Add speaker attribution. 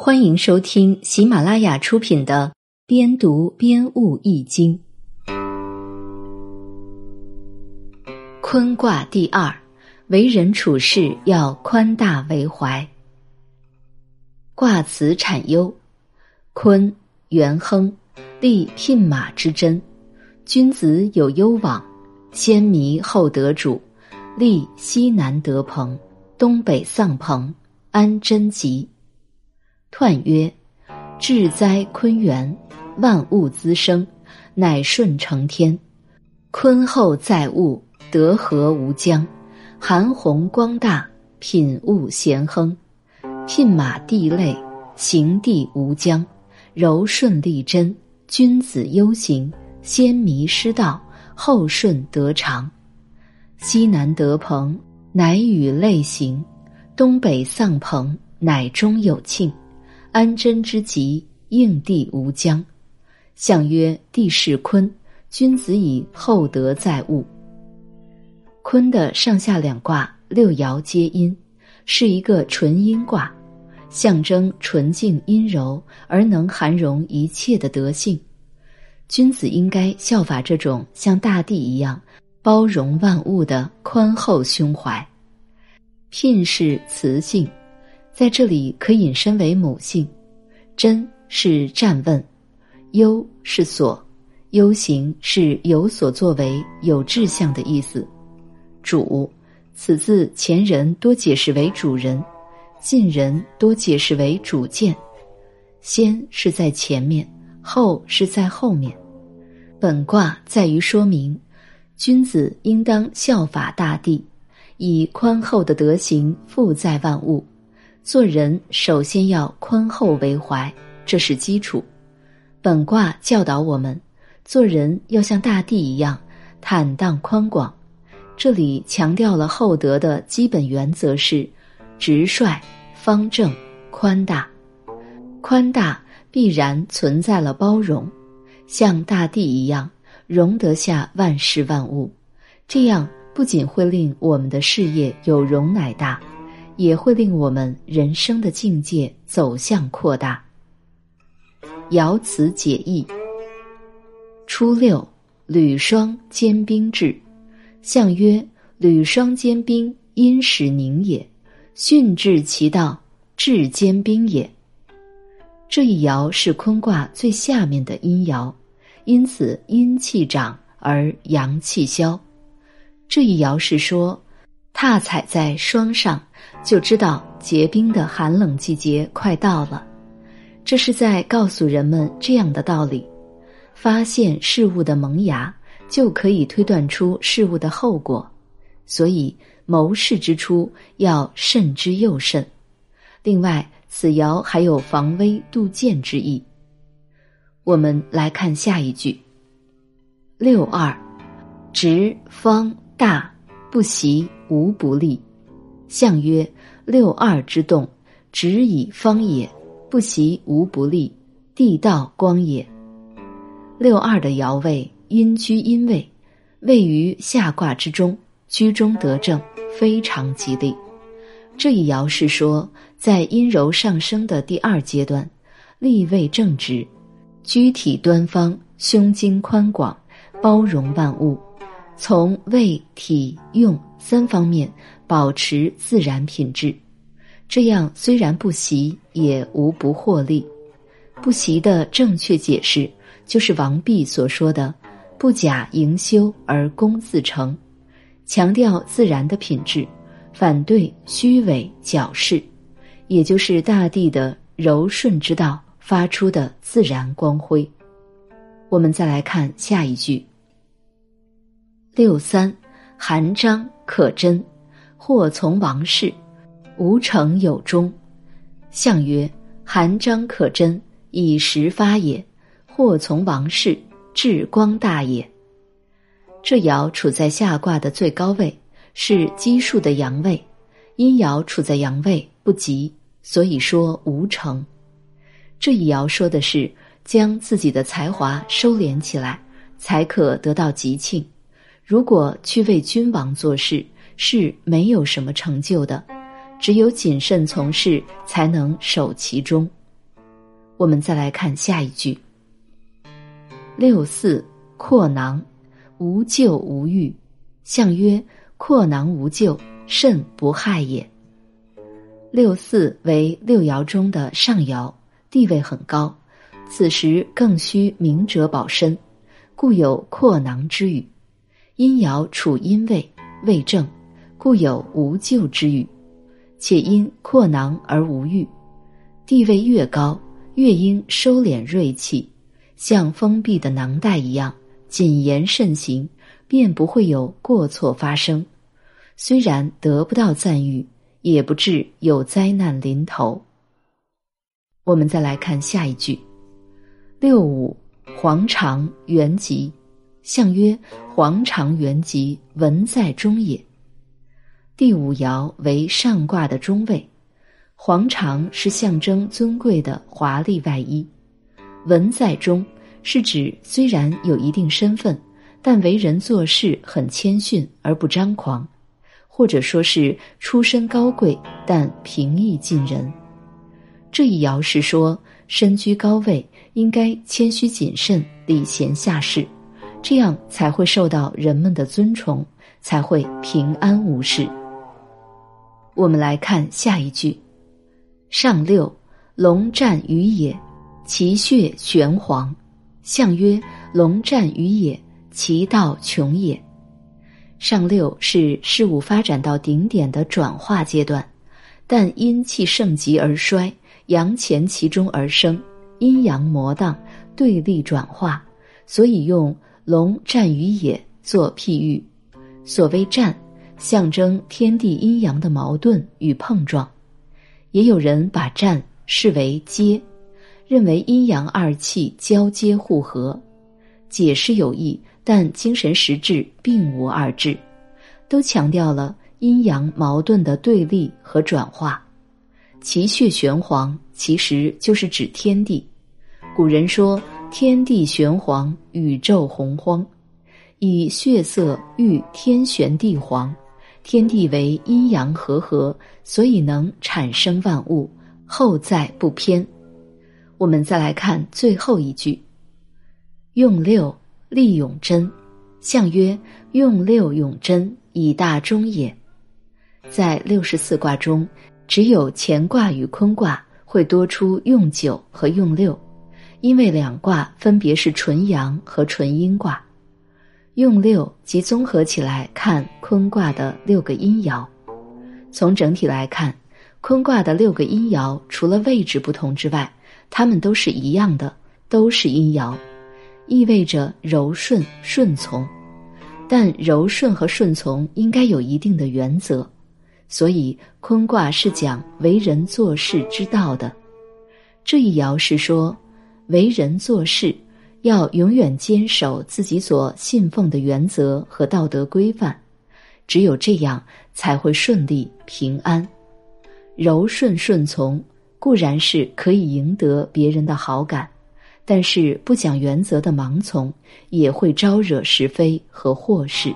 Speaker 1: 欢迎收听喜马拉雅出品的《边读边悟易经》。坤卦第二，为人处事要宽大为怀。卦辞产忧：坤，元亨，立牝马之贞。君子有攸往，先迷后得主。立西南得朋，东北丧朋，安贞吉。彖曰：至哉坤元，万物滋生，乃顺承天。坤厚载物，德和无疆，韩宏光大，品物咸亨。牝马地类，行地无疆，柔顺利贞，君子忧行，先迷失道，后顺得长。西南得朋，乃与类行；东北丧朋，乃终有庆。安贞之吉，应地无疆。象曰：地势坤，君子以厚德载物。坤的上下两卦六爻皆阴，是一个纯阴卦，象征纯净阴柔而能涵容一切的德性。君子应该效法这种像大地一样包容万物的宽厚胸怀。聘是雌性。在这里可引申为母性，真是站问，忧是所，忧行是有所作为、有志向的意思。主，此字前人多解释为主人，近人多解释为主见。先是在前面，后是在后面。本卦在于说明，君子应当效法大地，以宽厚的德行负载万物。做人首先要宽厚为怀，这是基础。本卦教导我们，做人要像大地一样坦荡宽广。这里强调了厚德的基本原则是直率、方正、宽大。宽大必然存在了包容，像大地一样容得下万事万物。这样不仅会令我们的事业有容乃大。也会令我们人生的境界走向扩大。爻辞解义：初六，履霜坚冰至，象曰：履霜坚冰，阴始凝也，训至其道，至坚冰也。这一爻是坤卦最下面的阴爻，因此阴气长而阳气消。这一爻是说。踏踩在霜上，就知道结冰的寒冷季节快到了。这是在告诉人们这样的道理：发现事物的萌芽，就可以推断出事物的后果。所以谋事之初要慎之又慎。另外，此爻还有防微杜渐之意。我们来看下一句：六二，直方大。不习无不利，象曰：六二之动，直以方也；不习无不利，地道光也。六二的爻位阴居阴位，位于下卦之中，居中得正，非常吉利。这一爻是说，在阴柔上升的第二阶段，立位正直，居体端方，胸襟宽广，包容万物。从胃、体、用三方面保持自然品质，这样虽然不习，也无不获利。不习的正确解释就是王弼所说的“不假营修而功自成”，强调自然的品质，反对虚伪矫饰，也就是大地的柔顺之道发出的自然光辉。我们再来看下一句。六三，含章可贞，或从王室，无成有终。象曰：韩章可贞，以时发也；或从王室，至光大也。这爻处在下卦的最高位，是奇数的阳位。阴爻处在阳位，不吉，所以说无成。这一爻说的是将自己的才华收敛起来，才可得到吉庆。如果去为君王做事，是没有什么成就的。只有谨慎从事，才能守其中。我们再来看下一句：六四阔囊，无咎无欲。象曰：阔囊无咎，甚不害也。六四为六爻中的上爻，地位很高，此时更需明哲保身，故有阔囊之语。阴爻处阴位，位正，故有无咎之欲。且因阔囊而无欲，地位越高，越应收敛锐气，像封闭的囊袋一样谨言慎行，便不会有过错发生。虽然得不到赞誉。也不至有灾难临头。我们再来看下一句：六五黄长元吉，象曰：黄长元吉，文在中也。第五爻为上卦的中位，黄长是象征尊贵的华丽外衣，文在中是指虽然有一定身份，但为人做事很谦逊而不张狂。或者说是出身高贵，但平易近人。这一爻是说，身居高位应该谦虚谨慎、礼贤下士，这样才会受到人们的尊崇，才会平安无事。我们来看下一句：上六，龙战于野，其血玄黄。象曰：龙战于野，其道穷也。上六是事物发展到顶点的转化阶段，但阴气盛极而衰，阳潜其中而生，阴阳磨荡，对立转化，所以用龙战于野做譬喻。所谓战，象征天地阴阳的矛盾与碰撞。也有人把战视为接，认为阴阳二气交接互合。解释有益。但精神实质并无二致，都强调了阴阳矛盾的对立和转化。其血玄黄，其实就是指天地。古人说：“天地玄黄，宇宙洪荒。”以血色喻天玄地黄，天地为阴阳和合，所以能产生万物，后在不偏。我们再来看最后一句：“用六。”利永贞，象曰：用六永贞，以大中也。在六十四卦中，只有乾卦与坤卦会多出用九和用六，因为两卦分别是纯阳和纯阴卦。用六即综合起来看坤卦的六个阴爻。从整体来看，坤卦的六个阴爻除了位置不同之外，它们都是一样的，都是阴爻。意味着柔顺顺从，但柔顺和顺从应该有一定的原则，所以坤卦是讲为人做事之道的。这一爻是说，为人做事要永远坚守自己所信奉的原则和道德规范，只有这样才会顺利平安。柔顺顺从固然是可以赢得别人的好感。但是不讲原则的盲从，也会招惹是非和祸事。